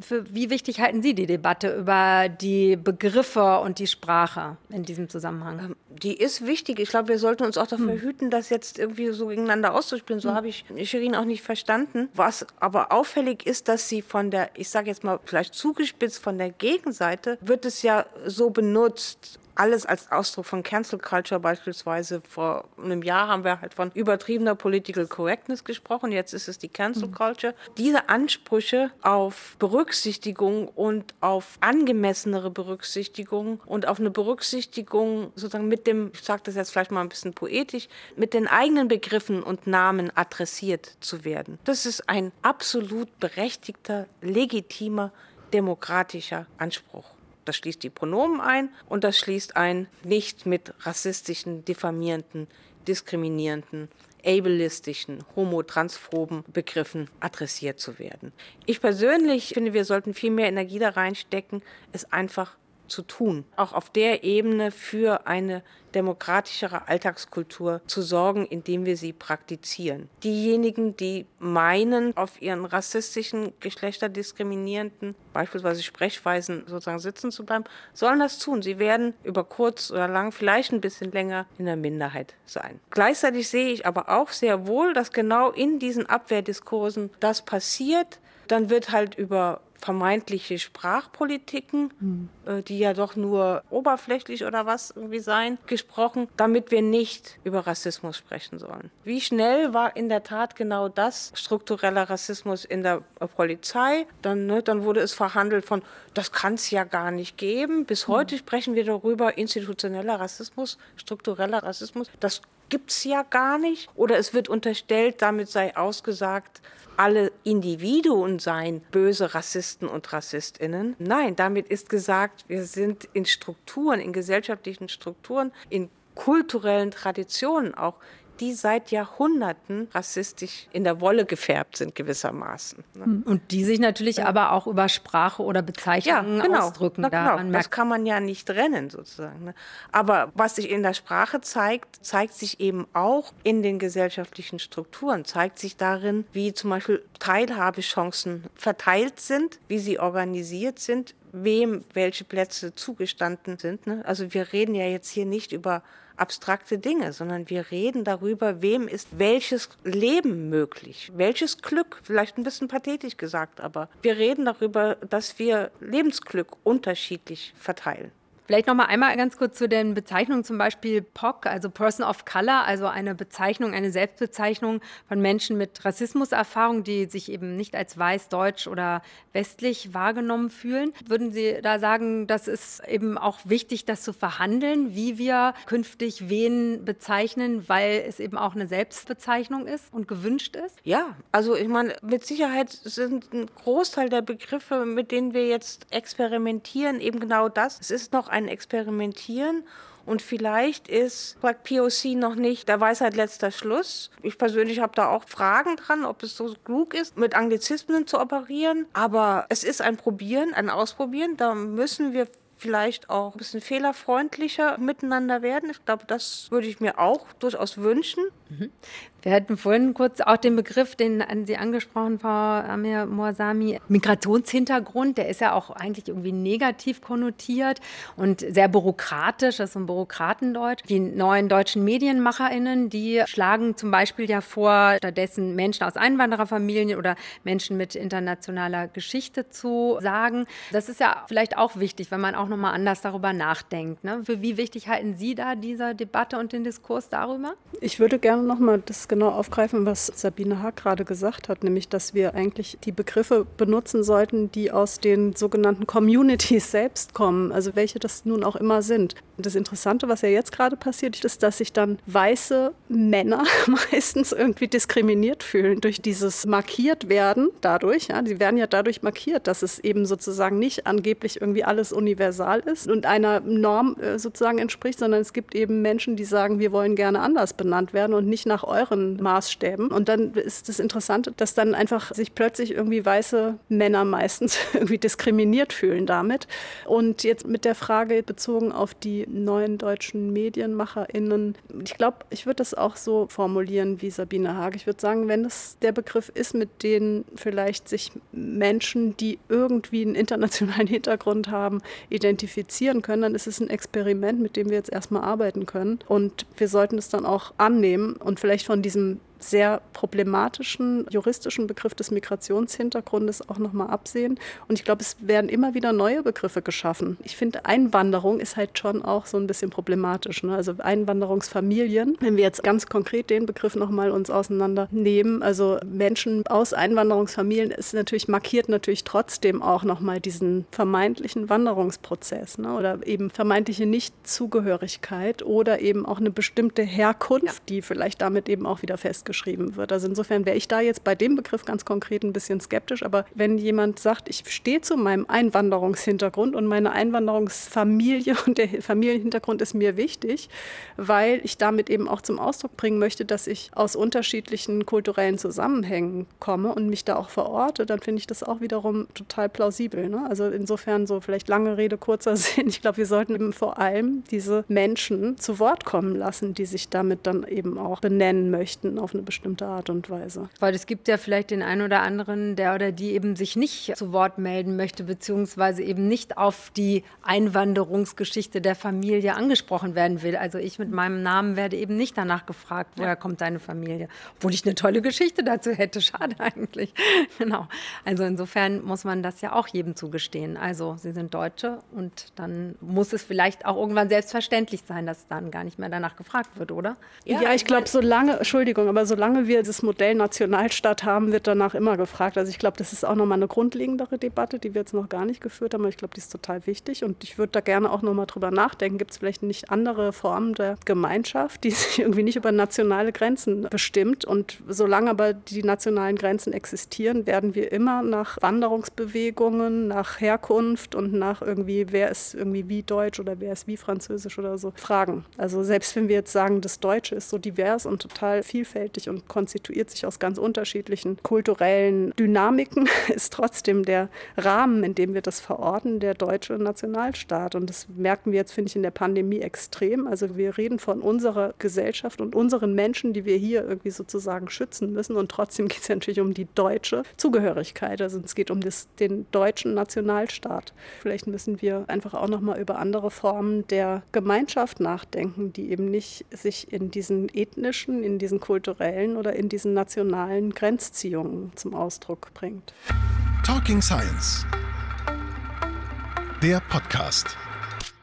Für wie wichtig halten Sie die Debatte über die Begriffe und die Sprache in diesem Zusammenhang? Ähm, die ist wichtig. Ich glaube, wir sollten uns auch dafür hm. hüten, das jetzt irgendwie so gegeneinander auszuspielen. So hm. habe ich Shirin auch nicht verstanden. Was aber auffällig ist, dass sie von der, ich sage jetzt mal vielleicht zugespitzt, von der Gegenseite wird es ja so benutzt, alles als Ausdruck von Cancel Culture beispielsweise. Vor einem Jahr haben wir halt von übertriebener Political Correctness gesprochen, jetzt ist es die Cancel mhm. Culture. Diese Ansprüche auf Berücksichtigung und auf angemessenere Berücksichtigung und auf eine Berücksichtigung sozusagen mit dem, ich sage das jetzt vielleicht mal ein bisschen poetisch, mit den eigenen Begriffen und Namen adressiert zu werden. Das ist ein absolut berechtigter, legitimer, demokratischer Anspruch. Das schließt die Pronomen ein und das schließt ein, nicht mit rassistischen, diffamierenden, diskriminierenden, ableistischen, homo-transphoben Begriffen adressiert zu werden. Ich persönlich finde, wir sollten viel mehr Energie da reinstecken, es einfach zu tun. Auch auf der Ebene für eine demokratischere Alltagskultur zu sorgen, indem wir sie praktizieren. Diejenigen, die meinen, auf ihren rassistischen, geschlechterdiskriminierenden, beispielsweise Sprechweisen sozusagen sitzen zu bleiben, sollen das tun. Sie werden über kurz oder lang, vielleicht ein bisschen länger in der Minderheit sein. Gleichzeitig sehe ich aber auch sehr wohl, dass genau in diesen Abwehrdiskursen das passiert. Dann wird halt über vermeintliche Sprachpolitiken, mhm. äh, die ja doch nur oberflächlich oder was irgendwie sein, gesprochen, damit wir nicht über Rassismus sprechen sollen. Wie schnell war in der Tat genau das struktureller Rassismus in der äh, Polizei? Dann, ne, dann wurde es verhandelt von, das kann es ja gar nicht geben. Bis mhm. heute sprechen wir darüber, institutioneller Rassismus, struktureller Rassismus. Das gibt es ja gar nicht. Oder es wird unterstellt, damit sei ausgesagt, alle Individuen seien böse Rassisten und Rassistinnen. Nein, damit ist gesagt, wir sind in Strukturen, in gesellschaftlichen Strukturen, in kulturellen Traditionen auch die seit Jahrhunderten rassistisch in der Wolle gefärbt sind gewissermaßen. Ne? Hm. Und die sich natürlich ja. aber auch über Sprache oder Bezeichnungen ja, genau. ausdrücken. Na, genau. Das kann man ja nicht trennen sozusagen. Ne? Aber was sich in der Sprache zeigt, zeigt sich eben auch in den gesellschaftlichen Strukturen, zeigt sich darin, wie zum Beispiel Teilhabechancen verteilt sind, wie sie organisiert sind, wem welche Plätze zugestanden sind. Ne? Also wir reden ja jetzt hier nicht über abstrakte Dinge, sondern wir reden darüber, wem ist welches Leben möglich, welches Glück, vielleicht ein bisschen pathetisch gesagt, aber wir reden darüber, dass wir Lebensglück unterschiedlich verteilen. Vielleicht noch mal einmal ganz kurz zu den Bezeichnungen, zum Beispiel POC, also Person of Color, also eine Bezeichnung, eine Selbstbezeichnung von Menschen mit Rassismuserfahrung, die sich eben nicht als weiß, deutsch oder westlich wahrgenommen fühlen. Würden Sie da sagen, das ist eben auch wichtig, das zu verhandeln, wie wir künftig wen bezeichnen, weil es eben auch eine Selbstbezeichnung ist und gewünscht ist? Ja, also ich meine, mit Sicherheit sind ein Großteil der Begriffe, mit denen wir jetzt experimentieren, eben genau das. Es ist noch ein Experimentieren. Und vielleicht ist POC noch nicht der Weisheit letzter Schluss. Ich persönlich habe da auch Fragen dran, ob es so klug ist, mit Anglizismen zu operieren. Aber es ist ein Probieren, ein Ausprobieren. Da müssen wir vielleicht auch ein bisschen fehlerfreundlicher miteinander werden. Ich glaube, das würde ich mir auch durchaus wünschen. Mhm. Wir hatten vorhin kurz auch den Begriff, den Sie angesprochen, Frau Amir Moasami, Migrationshintergrund. Der ist ja auch eigentlich irgendwie negativ konnotiert und sehr bürokratisch, das ist so ein Bürokratendeutsch. Die neuen deutschen MedienmacherInnen, die schlagen zum Beispiel ja vor, stattdessen Menschen aus Einwandererfamilien oder Menschen mit internationaler Geschichte zu sagen. Das ist ja vielleicht auch wichtig, wenn man auch nochmal anders darüber nachdenkt. Ne? Für wie wichtig halten Sie da diese Debatte und den Diskurs darüber? Ich würde gerne nochmal das genau aufgreifen, was Sabine Haag gerade gesagt hat, nämlich, dass wir eigentlich die Begriffe benutzen sollten, die aus den sogenannten Communities selbst kommen, also welche das nun auch immer sind. Das Interessante, was ja jetzt gerade passiert, ist, dass sich dann weiße Männer [laughs] meistens irgendwie diskriminiert fühlen durch dieses markiert werden dadurch. Ja, die werden ja dadurch markiert, dass es eben sozusagen nicht angeblich irgendwie alles universal ist und einer Norm äh, sozusagen entspricht, sondern es gibt eben Menschen, die sagen, wir wollen gerne anders benannt werden und nicht nach euren anderen Maßstäben. Und dann ist das Interessante, dass dann einfach sich plötzlich irgendwie weiße Männer meistens [laughs] irgendwie diskriminiert fühlen damit. Und jetzt mit der Frage bezogen auf die neuen deutschen MedienmacherInnen, ich glaube, ich würde das auch so formulieren wie Sabine Haag. Ich würde sagen, wenn es der Begriff ist, mit denen vielleicht sich Menschen, die irgendwie einen internationalen [laughs] Hintergrund haben, identifizieren können, dann ist es ein Experiment, mit dem wir jetzt erstmal arbeiten können. Und wir sollten es dann auch annehmen und vielleicht von diesem sehr problematischen juristischen Begriff des Migrationshintergrundes auch nochmal absehen. Und ich glaube, es werden immer wieder neue Begriffe geschaffen. Ich finde, Einwanderung ist halt schon auch so ein bisschen problematisch. Ne? Also Einwanderungsfamilien, wenn wir jetzt ganz konkret den Begriff nochmal uns auseinandernehmen, also Menschen aus Einwanderungsfamilien, ist natürlich markiert natürlich trotzdem auch nochmal diesen vermeintlichen Wanderungsprozess ne? oder eben vermeintliche Nichtzugehörigkeit oder eben auch eine bestimmte Herkunft, ja. die vielleicht damit eben auch wieder fest geschrieben wird. Also insofern wäre ich da jetzt bei dem Begriff ganz konkret ein bisschen skeptisch. Aber wenn jemand sagt, ich stehe zu meinem Einwanderungshintergrund und meine Einwanderungsfamilie und der Familienhintergrund ist mir wichtig, weil ich damit eben auch zum Ausdruck bringen möchte, dass ich aus unterschiedlichen kulturellen Zusammenhängen komme und mich da auch verorte, dann finde ich das auch wiederum total plausibel. Ne? Also insofern so vielleicht lange Rede, kurzer [laughs] Sinn. Ich glaube, wir sollten eben vor allem diese Menschen zu Wort kommen lassen, die sich damit dann eben auch benennen möchten auf eine bestimmte Art und Weise. Weil es gibt ja vielleicht den einen oder anderen, der oder die eben sich nicht zu Wort melden möchte, beziehungsweise eben nicht auf die Einwanderungsgeschichte der Familie angesprochen werden will. Also ich mit meinem Namen werde eben nicht danach gefragt, woher kommt deine Familie. Obwohl ich eine tolle Geschichte dazu hätte. [laughs] Schade eigentlich. genau. Also insofern muss man das ja auch jedem zugestehen. Also sie sind Deutsche und dann muss es vielleicht auch irgendwann selbstverständlich sein, dass dann gar nicht mehr danach gefragt wird, oder? Ja, ja ich glaube, solange, Entschuldigung, aber solange wir das Modell Nationalstaat haben, wird danach immer gefragt. Also ich glaube, das ist auch nochmal eine grundlegendere Debatte, die wir jetzt noch gar nicht geführt haben, aber ich glaube, die ist total wichtig und ich würde da gerne auch nochmal drüber nachdenken. Gibt es vielleicht nicht andere Formen der Gemeinschaft, die [laughs] sich irgendwie nicht über nationale Grenzen bestimmt? Und solange aber die nationalen Grenzen existieren, werden wir immer nach Wanderungsbewegungen, nach Herkunft und nach irgendwie, wer ist irgendwie wie deutsch oder wer ist wie französisch oder so fragen. Also selbst wenn wir jetzt sagen, das Deutsche ist so divers und total vielfältig und konstituiert sich aus ganz unterschiedlichen kulturellen Dynamiken, [laughs] ist trotzdem der Rahmen, in dem wir das verorten, der deutsche Nationalstaat. Und das merken wir jetzt, finde ich, in der Pandemie extrem. Also wir reden von unserer Gesellschaft und unseren Menschen, die wir hier irgendwie sozusagen schützen müssen. Und trotzdem geht es ja natürlich um die deutsche Zugehörigkeit. Also es geht um das, den deutschen Nationalstaat. Vielleicht müssen wir einfach auch noch mal über andere Formen der Gemeinschaft nachdenken, die eben nicht sich in diesen ethnischen, in diesen kulturellen oder in diesen nationalen Grenzziehungen zum Ausdruck bringt. Talking Science. Der Podcast.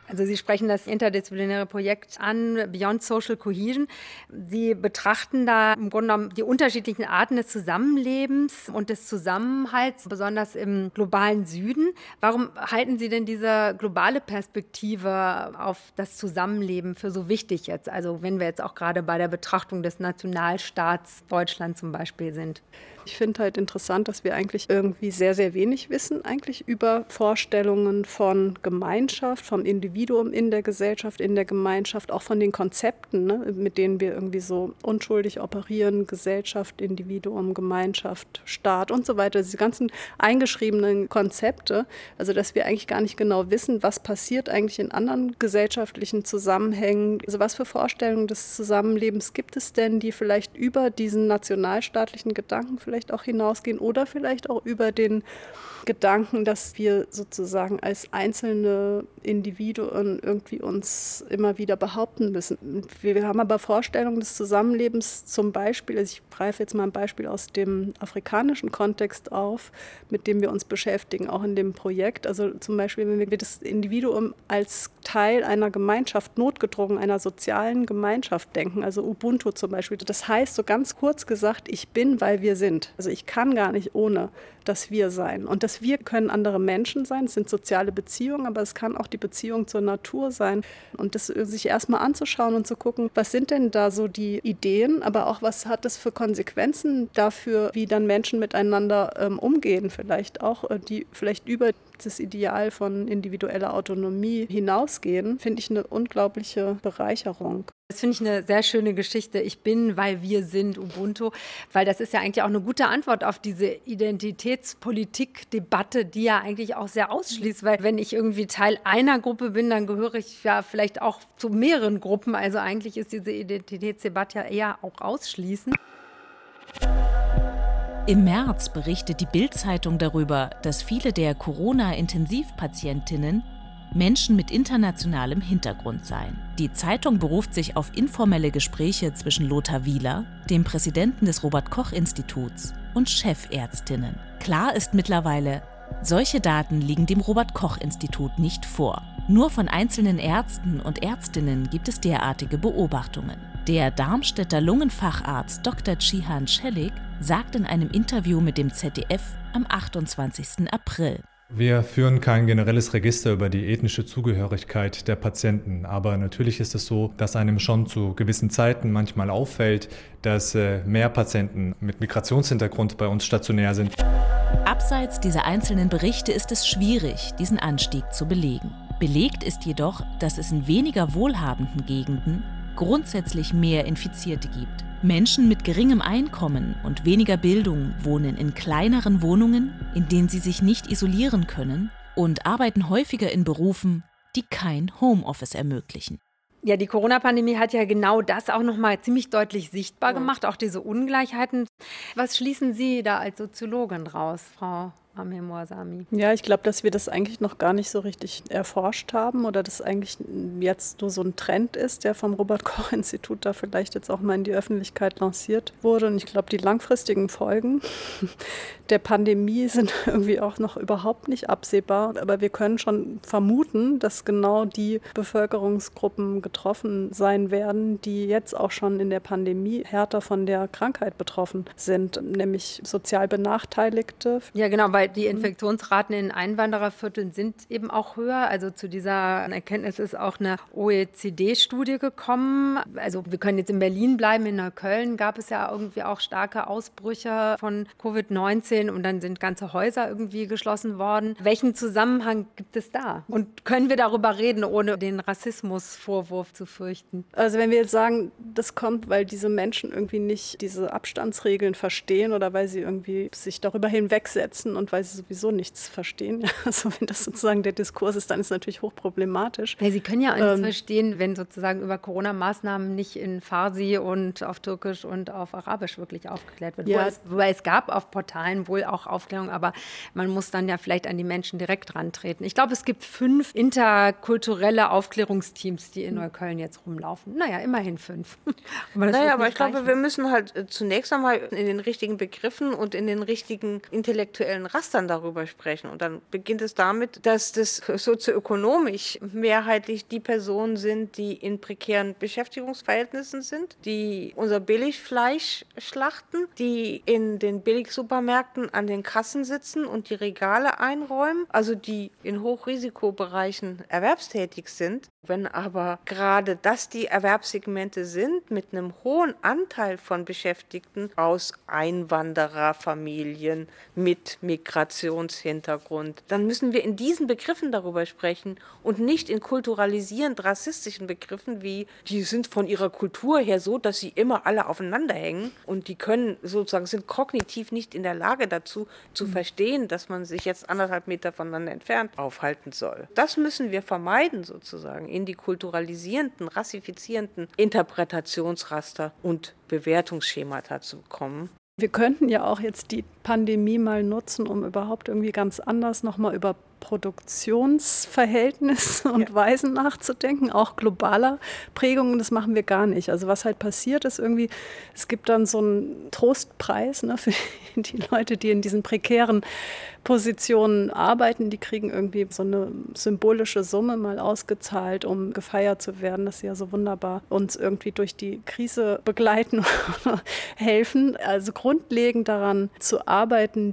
Also Sie sprechen das interdisziplinäre Projekt an, Beyond Social Cohesion. Sie betrachten da im Grunde genommen die unterschiedlichen Arten des Zusammenlebens und des Zusammenhalts, besonders im globalen Süden. Warum halten Sie denn diese globale Perspektive auf das Zusammenleben für so wichtig jetzt? Also wenn wir jetzt auch gerade bei der Betrachtung des Nationalstaats Deutschland zum Beispiel sind. Ich finde halt interessant, dass wir eigentlich irgendwie sehr, sehr wenig wissen, eigentlich über Vorstellungen von Gemeinschaft, vom Individuum in der Gesellschaft, in der Gemeinschaft, auch von den Konzepten, ne, mit denen wir irgendwie so unschuldig operieren, Gesellschaft, Individuum, Gemeinschaft, Staat und so weiter, diese ganzen eingeschriebenen Konzepte, also dass wir eigentlich gar nicht genau wissen, was passiert eigentlich in anderen gesellschaftlichen Zusammenhängen, also was für Vorstellungen des Zusammenlebens gibt es denn, die vielleicht über diesen nationalstaatlichen Gedanken vielleicht vielleicht auch hinausgehen oder vielleicht auch über den Gedanken, dass wir sozusagen als einzelne Individuen irgendwie uns immer wieder behaupten müssen. Wir haben aber Vorstellungen des Zusammenlebens zum Beispiel, also ich greife jetzt mal ein Beispiel aus dem afrikanischen Kontext auf, mit dem wir uns beschäftigen, auch in dem Projekt. Also zum Beispiel, wenn wir das Individuum als Teil einer Gemeinschaft, notgedrungen einer sozialen Gemeinschaft denken, also Ubuntu zum Beispiel. Das heißt so ganz kurz gesagt, ich bin, weil wir sind. Also ich kann gar nicht ohne das Wir sein. Und das Wir können andere Menschen sein, es sind soziale Beziehungen, aber es kann auch die Beziehung zur Natur sein. Und das sich erstmal anzuschauen und zu gucken, was sind denn da so die Ideen, aber auch was hat das für Konsequenzen dafür, wie dann Menschen miteinander ähm, umgehen, vielleicht auch, äh, die vielleicht über das Ideal von individueller Autonomie hinausgehen, finde ich eine unglaubliche Bereicherung. Das finde ich eine sehr schöne Geschichte. Ich bin, weil wir sind Ubuntu, weil das ist ja eigentlich auch eine gute Antwort auf diese Identitätspolitik-Debatte, die ja eigentlich auch sehr ausschließt, weil wenn ich irgendwie Teil einer Gruppe bin, dann gehöre ich ja vielleicht auch zu mehreren Gruppen. Also eigentlich ist diese Identitätsdebatte ja eher auch ausschließend. Im März berichtet die Bild-Zeitung darüber, dass viele der Corona-Intensivpatientinnen Menschen mit internationalem Hintergrund seien. Die Zeitung beruft sich auf informelle Gespräche zwischen Lothar Wieler, dem Präsidenten des Robert Koch Instituts, und Chefärztinnen. Klar ist mittlerweile, solche Daten liegen dem Robert Koch Institut nicht vor. Nur von einzelnen Ärzten und Ärztinnen gibt es derartige Beobachtungen. Der Darmstädter Lungenfacharzt Dr. Chihan Schellig sagt in einem Interview mit dem ZDF am 28. April. Wir führen kein generelles Register über die ethnische Zugehörigkeit der Patienten, aber natürlich ist es so, dass einem schon zu gewissen Zeiten manchmal auffällt, dass äh, mehr Patienten mit Migrationshintergrund bei uns stationär sind. Abseits dieser einzelnen Berichte ist es schwierig, diesen Anstieg zu belegen. Belegt ist jedoch, dass es in weniger wohlhabenden Gegenden grundsätzlich mehr Infizierte gibt. Menschen mit geringem Einkommen und weniger Bildung wohnen in kleineren Wohnungen, in denen sie sich nicht isolieren können und arbeiten häufiger in Berufen, die kein Homeoffice ermöglichen. Ja, die Corona-Pandemie hat ja genau das auch nochmal ziemlich deutlich sichtbar ja. gemacht, auch diese Ungleichheiten. Was schließen Sie da als Soziologin raus, Frau Amir Moasami. Ja, ich glaube, dass wir das eigentlich noch gar nicht so richtig erforscht haben oder dass eigentlich jetzt nur so ein Trend ist, der vom Robert-Koch-Institut da vielleicht jetzt auch mal in die Öffentlichkeit lanciert wurde. Und ich glaube, die langfristigen Folgen [laughs] der Pandemie sind [laughs] irgendwie auch noch überhaupt nicht absehbar. Aber wir können schon vermuten, dass genau die Bevölkerungsgruppen getroffen sein werden, die jetzt auch schon in der Pandemie härter von der Krankheit betroffen sind, nämlich sozial Benachteiligte. Ja, genau, weil die mhm. Infektionsraten in Einwanderervierteln sind eben auch höher. Also zu dieser Erkenntnis ist auch eine OECD-Studie gekommen. Also wir können jetzt in Berlin bleiben, in Neukölln gab es ja irgendwie auch starke Ausbrüche von Covid-19 und dann sind ganze Häuser irgendwie geschlossen worden. Welchen Zusammenhang gibt es da? Und können wir darüber reden, ohne den Rassismusvorwurf zu fürchten? Also wenn wir jetzt sagen, das kommt, weil diese Menschen irgendwie nicht diese Abstandsregeln verstehen oder weil sie irgendwie sich darüber hinwegsetzen und weil sie sowieso nichts verstehen. [laughs] Also wenn das sozusagen der Diskurs ist, dann ist es natürlich hochproblematisch. Ja, sie können ja auch nichts ähm, verstehen, wenn sozusagen über Corona-Maßnahmen nicht in Farsi und auf Türkisch und auf Arabisch wirklich aufgeklärt wird. Ja. Wobei, es, gab auf Portalen wohl auch Aufklärung, aber man muss dann ja vielleicht an die Menschen direkt rantreten. Ich glaube, es gibt fünf interkulturelle Aufklärungsteams, die in Neukölln jetzt rumlaufen. Naja, immerhin fünf. [laughs] aber naja, aber ich glaube, wir müssen halt äh, zunächst einmal in den richtigen Begriffen und in den richtigen intellektuellen Rastern darüber sprechen. Und dann beginnt es damit, dass das sozioökonomisch mehrheitlich die Personen sind, die in prekären Beschäftigungsverhältnissen sind, die unser Billigfleisch schlachten, die in den Billigsupermärkten an den Kassen sitzen und die Regale einräumen, also die in Hochrisikobereichen erwerbstätig sind. Wenn aber gerade das die Erwerbssegmente sind mit einem hohen Anteil von Beschäftigten aus Einwandererfamilien mit Migrationshintergrund, dann müssen wir in diesen Begriffen darüber sprechen und nicht in kulturalisierend rassistischen Begriffen wie die sind von ihrer Kultur her so, dass sie immer alle aufeinander hängen und die können sozusagen sind kognitiv nicht in der Lage dazu zu mhm. verstehen, dass man sich jetzt anderthalb Meter voneinander entfernt aufhalten soll. Das müssen wir vermeiden sozusagen in die kulturalisierenden, rassifizierenden Interpretationsraster und Bewertungsschemata zu kommen. Wir könnten ja auch jetzt die Pandemie mal nutzen, um überhaupt irgendwie ganz anders nochmal über Produktionsverhältnisse und ja. Weisen nachzudenken, auch globaler Prägungen, das machen wir gar nicht. Also was halt passiert ist irgendwie, es gibt dann so einen Trostpreis ne, [laughs] für die Leute, die in diesen prekären Positionen arbeiten, die kriegen irgendwie so eine symbolische Summe mal ausgezahlt, um gefeiert zu werden, dass sie ja so wunderbar uns irgendwie durch die Krise begleiten [laughs] oder helfen. Also grundlegend daran zu arbeiten,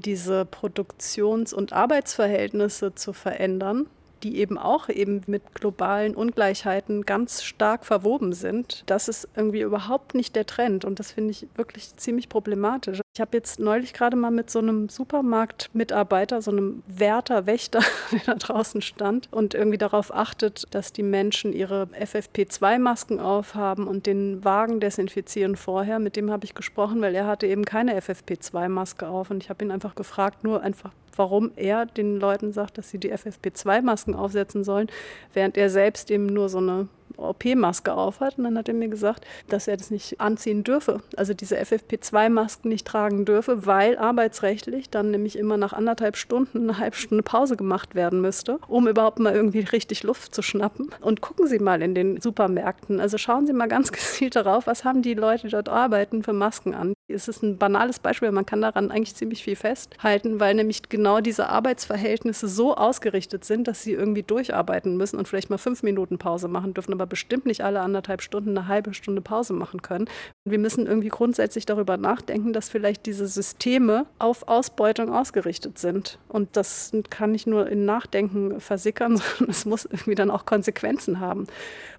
diese Produktions- und Arbeitsverhältnisse zu verändern die eben auch eben mit globalen Ungleichheiten ganz stark verwoben sind. Das ist irgendwie überhaupt nicht der Trend und das finde ich wirklich ziemlich problematisch. Ich habe jetzt neulich gerade mal mit so einem Supermarktmitarbeiter, so einem Wärter, Wächter, [laughs] der da draußen stand und irgendwie darauf achtet, dass die Menschen ihre FFP2-Masken aufhaben und den Wagen desinfizieren vorher. Mit dem habe ich gesprochen, weil er hatte eben keine FFP2-Maske auf und ich habe ihn einfach gefragt, nur einfach warum er den Leuten sagt, dass sie die FFP2-Masken aufsetzen sollen, während er selbst eben nur so eine OP-Maske aufhat. Und dann hat er mir gesagt, dass er das nicht anziehen dürfe, also diese FFP2-Masken nicht tragen dürfe, weil arbeitsrechtlich dann nämlich immer nach anderthalb Stunden eine halbe Stunde Pause gemacht werden müsste, um überhaupt mal irgendwie richtig Luft zu schnappen. Und gucken Sie mal in den Supermärkten, also schauen Sie mal ganz [laughs] gezielt darauf, was haben die Leute, die dort arbeiten, für Masken an. Es ist ein banales Beispiel, man kann daran eigentlich ziemlich viel festhalten, weil nämlich genau diese Arbeitsverhältnisse so ausgerichtet sind, dass sie irgendwie durcharbeiten müssen und vielleicht mal fünf Minuten Pause machen dürfen, aber bestimmt nicht alle anderthalb Stunden eine halbe Stunde Pause machen können. Wir müssen irgendwie grundsätzlich darüber nachdenken, dass vielleicht diese Systeme auf Ausbeutung ausgerichtet sind. Und das kann nicht nur in Nachdenken versickern, [laughs] sondern es muss irgendwie dann auch Konsequenzen haben.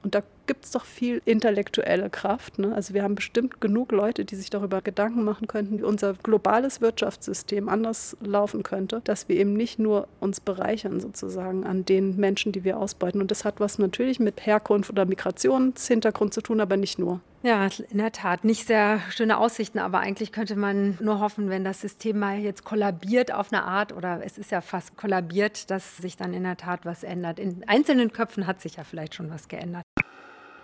Und da gibt es doch viel intellektuelle Kraft. Ne? Also wir haben bestimmt genug Leute, die sich darüber Gedanken machen könnten, wie unser globales Wirtschaftssystem anders laufen könnte, dass wir eben nicht nur uns bereichern sozusagen an den Menschen, die wir ausbeuten. Und das hat was natürlich mit Herkunft oder Migrationshintergrund zu tun, aber nicht nur. Ja, in der Tat. Nicht sehr schöne Aussichten, aber eigentlich könnte man nur hoffen, wenn das System mal jetzt kollabiert auf eine Art, oder es ist ja fast kollabiert, dass sich dann in der Tat was ändert. In einzelnen Köpfen hat sich ja vielleicht schon was geändert.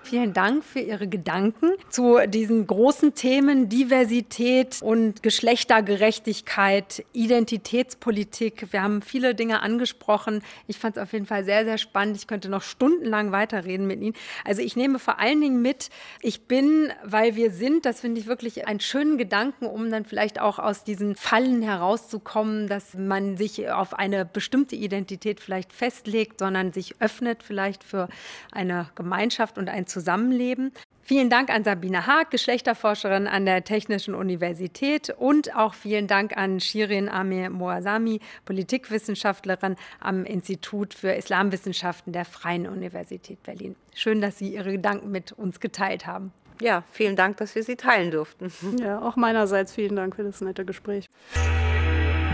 Vielen Dank für Ihre Gedanken zu diesen großen Themen Diversität und Geschlechtergerechtigkeit, Identitätspolitik. Wir haben viele Dinge angesprochen. Ich fand es auf jeden Fall sehr, sehr spannend. Ich könnte noch stundenlang weiterreden mit Ihnen. Also ich nehme vor allen Dingen mit, ich bin, weil wir sind, das finde ich wirklich einen schönen Gedanken, um dann vielleicht auch aus diesen Fallen herauszukommen, dass man sich auf eine bestimmte Identität vielleicht festlegt, sondern sich öffnet vielleicht für eine Gemeinschaft und ein. Zusammenleben. Vielen Dank an Sabine Haag, Geschlechterforscherin an der Technischen Universität und auch vielen Dank an Shirin Amir Moazami, Politikwissenschaftlerin am Institut für Islamwissenschaften der Freien Universität Berlin. Schön, dass Sie Ihre Gedanken mit uns geteilt haben. Ja, vielen Dank, dass wir sie teilen durften. [laughs] Ja, auch meinerseits vielen Dank für das nette Gespräch.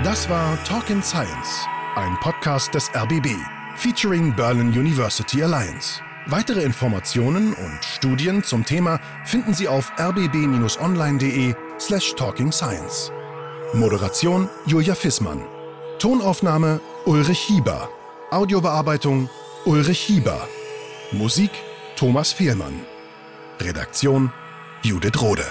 Das war Talk in Science, ein Podcast des RBB, featuring Berlin University Alliance. Weitere Informationen und Studien zum Thema finden Sie auf rbb-online.de/slash talkingscience. Moderation Julia Fissmann. Tonaufnahme Ulrich Hieber. Audiobearbeitung Ulrich Hieber. Musik Thomas Fehlmann. Redaktion Judith Rode.